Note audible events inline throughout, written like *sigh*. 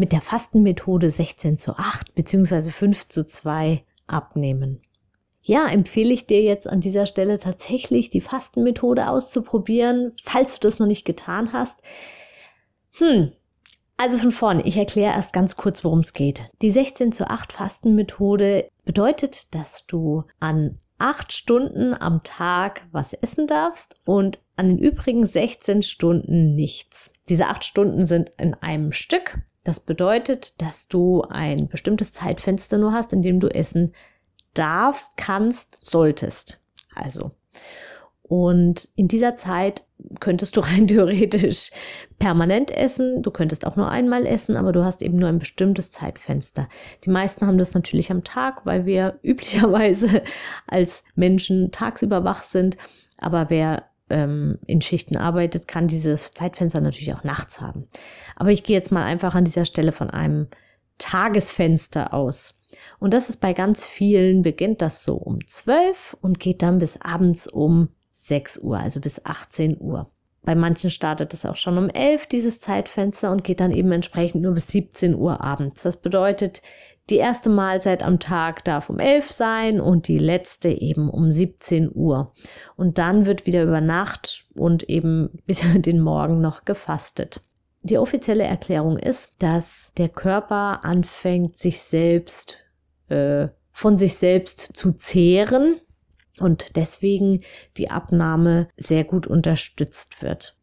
mit der Fastenmethode 16 zu 8 bzw. 5 zu 2 abnehmen. Ja, empfehle ich dir jetzt an dieser Stelle tatsächlich die Fastenmethode auszuprobieren, falls du das noch nicht getan hast. Hm, also von vorne, ich erkläre erst ganz kurz, worum es geht. Die 16 zu 8 Fastenmethode bedeutet, dass du an 8 Stunden am Tag was essen darfst und an den übrigen 16 Stunden nichts. Diese 8 Stunden sind in einem Stück das bedeutet, dass du ein bestimmtes Zeitfenster nur hast, in dem du essen darfst, kannst, solltest. Also. Und in dieser Zeit könntest du *laughs* rein theoretisch permanent essen. Du könntest auch nur einmal essen, aber du hast eben nur ein bestimmtes Zeitfenster. Die meisten haben das natürlich am Tag, weil wir *laughs* üblicherweise als Menschen tagsüber wach sind. Aber wer ähm, in Schichten arbeitet, kann dieses Zeitfenster natürlich auch nachts haben. Aber ich gehe jetzt mal einfach an dieser Stelle von einem Tagesfenster aus. Und das ist bei ganz vielen, beginnt das so um 12 und geht dann bis abends um 6 Uhr, also bis 18 Uhr. Bei manchen startet es auch schon um 11, dieses Zeitfenster, und geht dann eben entsprechend nur bis 17 Uhr abends. Das bedeutet, die erste Mahlzeit am Tag darf um 11 sein und die letzte eben um 17 Uhr. Und dann wird wieder über Nacht und eben *laughs* bis den Morgen noch gefastet. Die offizielle Erklärung ist, dass der Körper anfängt, sich selbst äh, von sich selbst zu zehren und deswegen die Abnahme sehr gut unterstützt wird.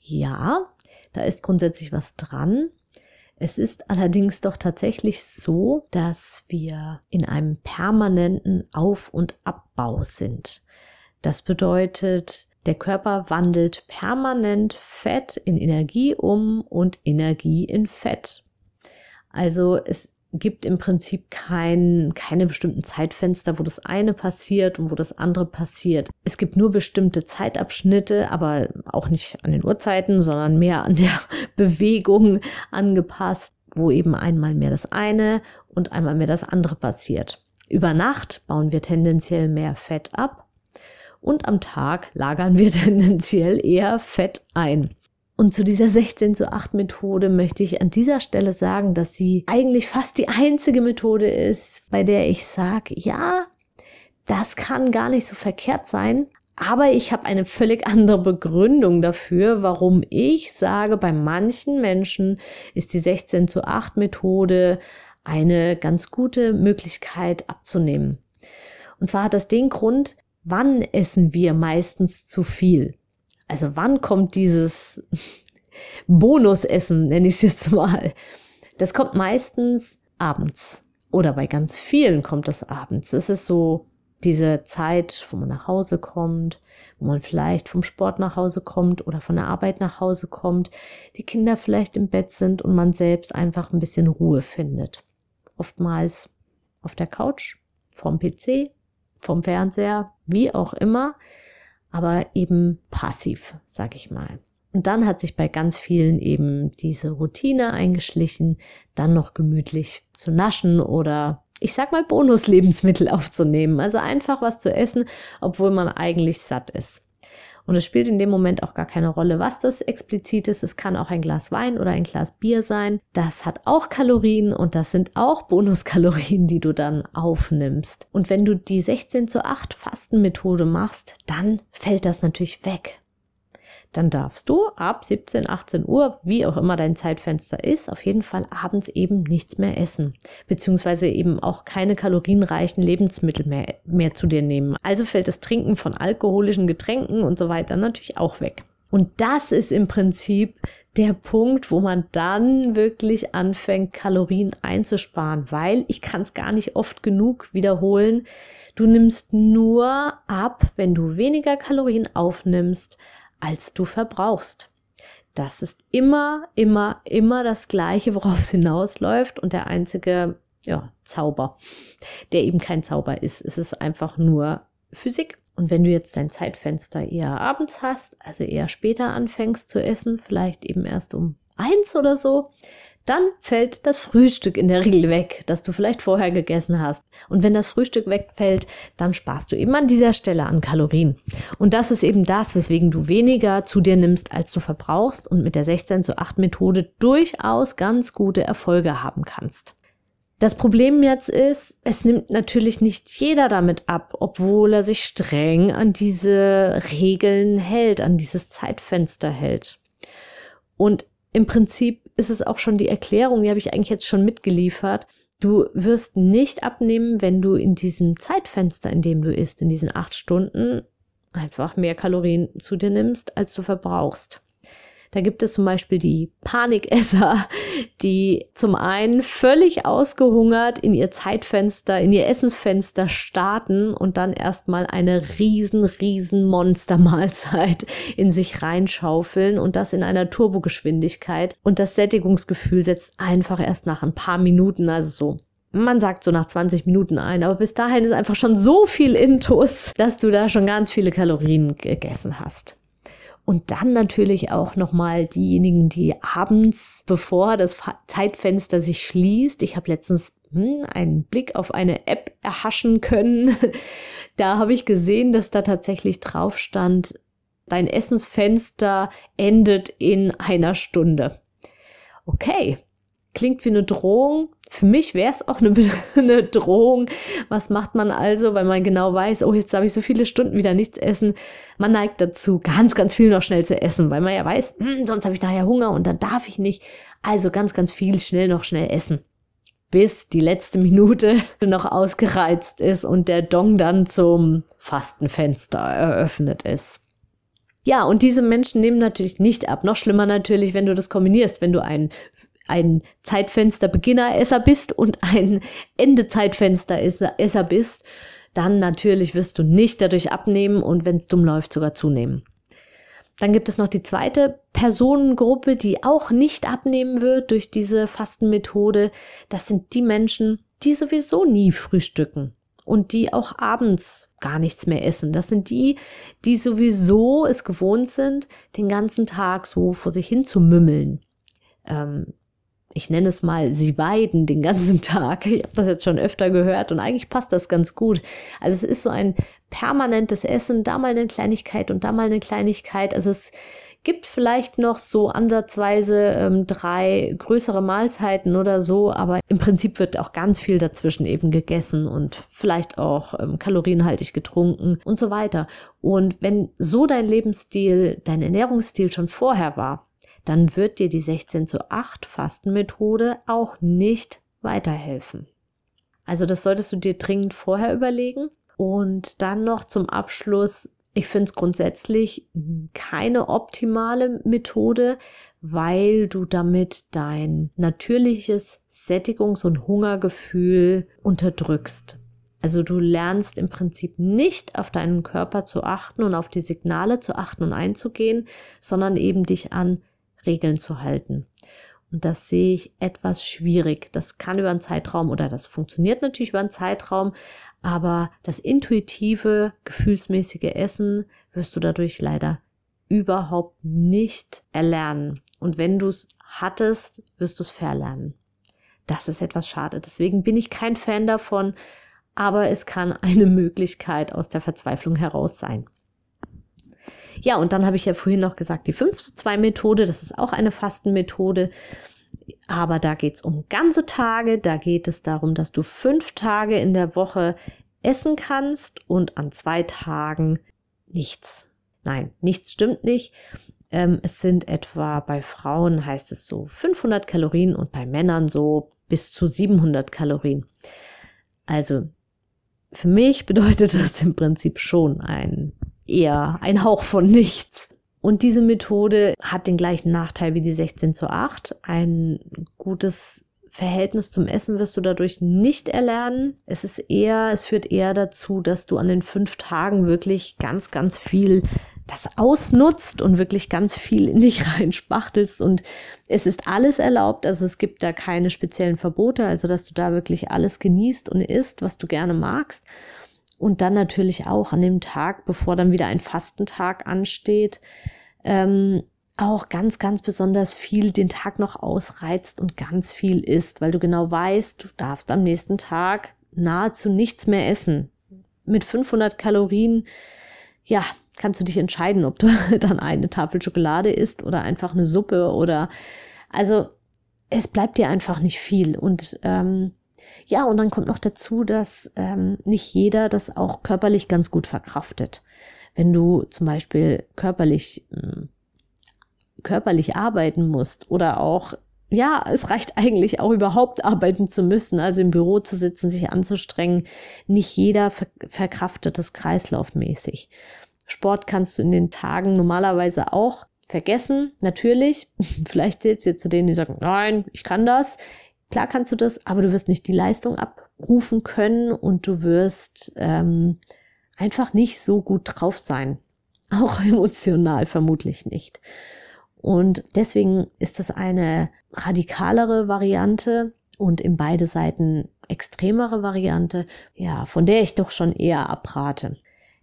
Ja, da ist grundsätzlich was dran. Es ist allerdings doch tatsächlich so, dass wir in einem permanenten Auf- und Abbau sind. Das bedeutet, der Körper wandelt permanent Fett in Energie um und Energie in Fett. Also es gibt im Prinzip kein, keine bestimmten Zeitfenster, wo das eine passiert und wo das andere passiert. Es gibt nur bestimmte Zeitabschnitte, aber auch nicht an den Uhrzeiten, sondern mehr an der *laughs* Bewegung angepasst, wo eben einmal mehr das eine und einmal mehr das andere passiert. Über Nacht bauen wir tendenziell mehr Fett ab und am Tag lagern wir *laughs* tendenziell eher Fett ein. Und zu dieser 16 zu 8 Methode möchte ich an dieser Stelle sagen, dass sie eigentlich fast die einzige Methode ist, bei der ich sage, ja, das kann gar nicht so verkehrt sein. Aber ich habe eine völlig andere Begründung dafür, warum ich sage, bei manchen Menschen ist die 16 zu 8 Methode eine ganz gute Möglichkeit abzunehmen. Und zwar hat das den Grund, wann essen wir meistens zu viel? Also wann kommt dieses Bonusessen, nenne ich es jetzt mal? Das kommt meistens abends. Oder bei ganz vielen kommt das abends. Es ist so diese Zeit, wo man nach Hause kommt, wo man vielleicht vom Sport nach Hause kommt oder von der Arbeit nach Hause kommt, die Kinder vielleicht im Bett sind und man selbst einfach ein bisschen Ruhe findet. Oftmals auf der Couch, vom PC, vom Fernseher, wie auch immer aber eben passiv, sag ich mal. Und dann hat sich bei ganz vielen eben diese Routine eingeschlichen, dann noch gemütlich zu naschen oder ich sag mal Bonuslebensmittel *laughs* aufzunehmen. Also einfach was zu essen, obwohl man eigentlich satt ist. Und es spielt in dem Moment auch gar keine Rolle, was das explizit ist. Es kann auch ein Glas Wein oder ein Glas Bier sein. Das hat auch Kalorien und das sind auch Bonuskalorien, die du dann aufnimmst. Und wenn du die 16 zu 8 Fastenmethode machst, dann fällt das natürlich weg dann darfst du ab 17, 18 Uhr, wie auch immer dein Zeitfenster ist, auf jeden Fall abends eben nichts mehr essen. Beziehungsweise eben auch keine kalorienreichen Lebensmittel mehr, mehr zu dir nehmen. Also fällt das Trinken von alkoholischen Getränken und so weiter natürlich auch weg. Und das ist im Prinzip der Punkt, wo man dann wirklich anfängt, Kalorien einzusparen, weil ich kann es gar nicht oft genug wiederholen. Du nimmst nur ab, wenn du weniger Kalorien aufnimmst, als du verbrauchst. Das ist immer, immer, immer das Gleiche, worauf es hinausläuft. Und der einzige ja, Zauber, der eben kein Zauber ist. Es ist einfach nur Physik. Und wenn du jetzt dein Zeitfenster eher abends hast, also eher später anfängst zu essen, vielleicht eben erst um eins oder so, dann fällt das Frühstück in der Regel weg, das du vielleicht vorher gegessen hast. Und wenn das Frühstück wegfällt, dann sparst du eben an dieser Stelle an Kalorien. Und das ist eben das, weswegen du weniger zu dir nimmst, als du verbrauchst und mit der 16 zu 8 Methode durchaus ganz gute Erfolge haben kannst. Das Problem jetzt ist, es nimmt natürlich nicht jeder damit ab, obwohl er sich streng an diese Regeln hält, an dieses Zeitfenster hält. Und im Prinzip ist es auch schon die Erklärung, die habe ich eigentlich jetzt schon mitgeliefert. Du wirst nicht abnehmen, wenn du in diesem Zeitfenster, in dem du isst, in diesen acht Stunden, einfach mehr Kalorien zu dir nimmst, als du verbrauchst. Da gibt es zum Beispiel die Panikesser, die zum einen völlig ausgehungert in ihr Zeitfenster, in ihr Essensfenster starten und dann erstmal eine riesen, riesen Monstermahlzeit in sich reinschaufeln und das in einer Turbogeschwindigkeit. Und das Sättigungsgefühl setzt einfach erst nach ein paar Minuten, also so man sagt so nach 20 Minuten ein, aber bis dahin ist einfach schon so viel Intus, dass du da schon ganz viele Kalorien gegessen hast. Und dann natürlich auch nochmal diejenigen, die abends, bevor das Zeitfenster sich schließt, ich habe letztens hm, einen Blick auf eine App erhaschen können. *laughs* da habe ich gesehen, dass da tatsächlich drauf stand, dein Essensfenster endet in einer Stunde. Okay, klingt wie eine Drohung. Für mich wäre es auch eine, *laughs* eine, Drohung. Was macht man also, weil man genau weiß, oh, jetzt habe ich so viele Stunden wieder nichts essen. Man neigt dazu, ganz, ganz viel noch schnell zu essen, weil man ja weiß, hm, sonst habe ich nachher Hunger und dann darf ich nicht. Also ganz, ganz viel schnell noch schnell essen. Bis die letzte Minute *laughs* noch ausgereizt ist und der Dong dann zum Fastenfenster eröffnet ist. Ja, und diese Menschen nehmen natürlich nicht ab. Noch schlimmer natürlich, wenn du das kombinierst, wenn du einen ein Zeitfenster Beginner-Esser bist und ein Ende-Zeitfenster-Esser bist, dann natürlich wirst du nicht dadurch abnehmen und wenn es dumm läuft, sogar zunehmen. Dann gibt es noch die zweite Personengruppe, die auch nicht abnehmen wird durch diese Fastenmethode. Das sind die Menschen, die sowieso nie frühstücken und die auch abends gar nichts mehr essen. Das sind die, die sowieso es gewohnt sind, den ganzen Tag so vor sich hin zu mümmeln. Ähm, ich nenne es mal, sie weiden den ganzen *laughs* Tag. Ich habe das jetzt schon öfter gehört und eigentlich passt das ganz gut. Also es ist so ein permanentes Essen, da mal eine Kleinigkeit und da mal eine Kleinigkeit. Also es gibt vielleicht noch so ansatzweise ähm, drei größere Mahlzeiten oder so, aber im Prinzip wird auch ganz viel dazwischen eben gegessen und vielleicht auch ähm, kalorienhaltig getrunken und so weiter. Und wenn so dein Lebensstil, dein Ernährungsstil schon vorher war, dann wird dir die 16 zu 8 Fastenmethode auch nicht weiterhelfen. Also das solltest du dir dringend vorher überlegen. Und dann noch zum Abschluss, ich finde es grundsätzlich keine optimale Methode, weil du damit dein natürliches Sättigungs- und Hungergefühl unterdrückst. Also du lernst im Prinzip nicht auf deinen Körper zu achten und auf die Signale zu achten und einzugehen, sondern eben dich an Regeln zu halten. Und das sehe ich etwas schwierig. Das kann über einen Zeitraum oder das funktioniert natürlich über einen Zeitraum, aber das intuitive, gefühlsmäßige Essen wirst du dadurch leider überhaupt nicht erlernen. Und wenn du es hattest, wirst du es verlernen. Das ist etwas schade. Deswegen bin ich kein Fan davon, aber es kann eine Möglichkeit aus der Verzweiflung heraus sein. Ja, und dann habe ich ja vorhin noch gesagt, die 5 zu 2 Methode, das ist auch eine Fastenmethode. Aber da geht es um ganze Tage, da geht es darum, dass du fünf Tage in der Woche essen kannst und an zwei Tagen nichts. Nein, nichts stimmt nicht. Ähm, es sind etwa bei Frauen heißt es so 500 Kalorien und bei Männern so bis zu 700 Kalorien. Also für mich bedeutet *laughs* das im Prinzip schon ein eher ein Hauch von nichts. Und diese Methode hat den gleichen Nachteil wie die 16 zu 8. Ein gutes Verhältnis zum Essen wirst du dadurch nicht erlernen. Es ist eher, es führt eher dazu, dass du an den fünf Tagen wirklich ganz, ganz viel das ausnutzt und wirklich ganz viel in dich *laughs* reinspachtelst und es ist alles erlaubt, also es gibt da keine speziellen Verbote, also dass du da wirklich alles genießt und isst, was du gerne magst. Und dann natürlich auch an dem Tag, bevor dann wieder ein Fastentag ansteht, ähm, auch ganz, ganz besonders viel den Tag noch ausreizt und ganz viel isst, weil du genau weißt, du darfst am nächsten Tag nahezu nichts mehr essen. Mit 500 Kalorien, ja, kannst du dich entscheiden, ob du *laughs* dann eine Tafel Schokolade isst oder einfach eine Suppe oder, also es bleibt dir einfach nicht viel und ähm, ja, und dann kommt noch dazu, dass ähm, nicht jeder das auch körperlich ganz gut verkraftet. Wenn du zum Beispiel körperlich äh, körperlich arbeiten musst oder auch, ja, es reicht *laughs* eigentlich auch überhaupt arbeiten zu müssen, also im Büro zu sitzen, sich anzustrengen. Nicht jeder ver verkraftet das kreislaufmäßig. Sport kannst du in den Tagen normalerweise auch vergessen, natürlich. *laughs* Vielleicht zählst du jetzt zu denen, die sagen, nein, ich kann das. Klar kannst du das, aber du wirst nicht die Leistung abrufen können und du wirst ähm, einfach nicht so gut drauf sein. *laughs* Auch emotional vermutlich nicht. Und deswegen ist das eine radikalere Variante und in beide Seiten extremere Variante, ja, von der ich doch schon eher abrate.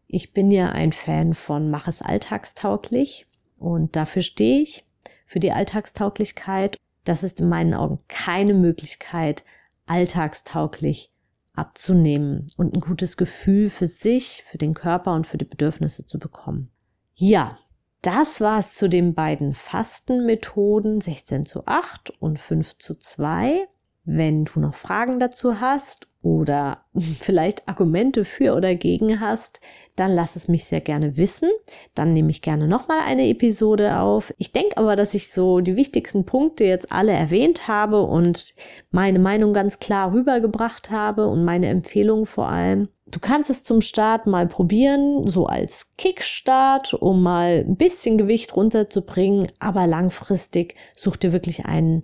Ich bin ja ein Fan von Mach es alltagstauglich und dafür stehe ich, für die Alltagstauglichkeit. Das ist in meinen Augen keine Möglichkeit, alltagstauglich abzunehmen und ein gutes Gefühl für sich, für den Körper und für die Bedürfnisse zu bekommen. Ja, das war es zu den beiden Fastenmethoden 16 zu 8 und 5 zu 2. Wenn du noch Fragen dazu hast oder *laughs* vielleicht Argumente für oder gegen hast, dann lass es mich sehr gerne wissen. Dann nehme ich gerne nochmal eine Episode auf. Ich denke aber, dass ich so die wichtigsten Punkte jetzt alle erwähnt habe und meine Meinung ganz klar rübergebracht habe und meine Empfehlung vor allem. Du kannst es zum Start mal probieren, so als Kickstart, um mal ein bisschen Gewicht runterzubringen, aber langfristig such dir wirklich einen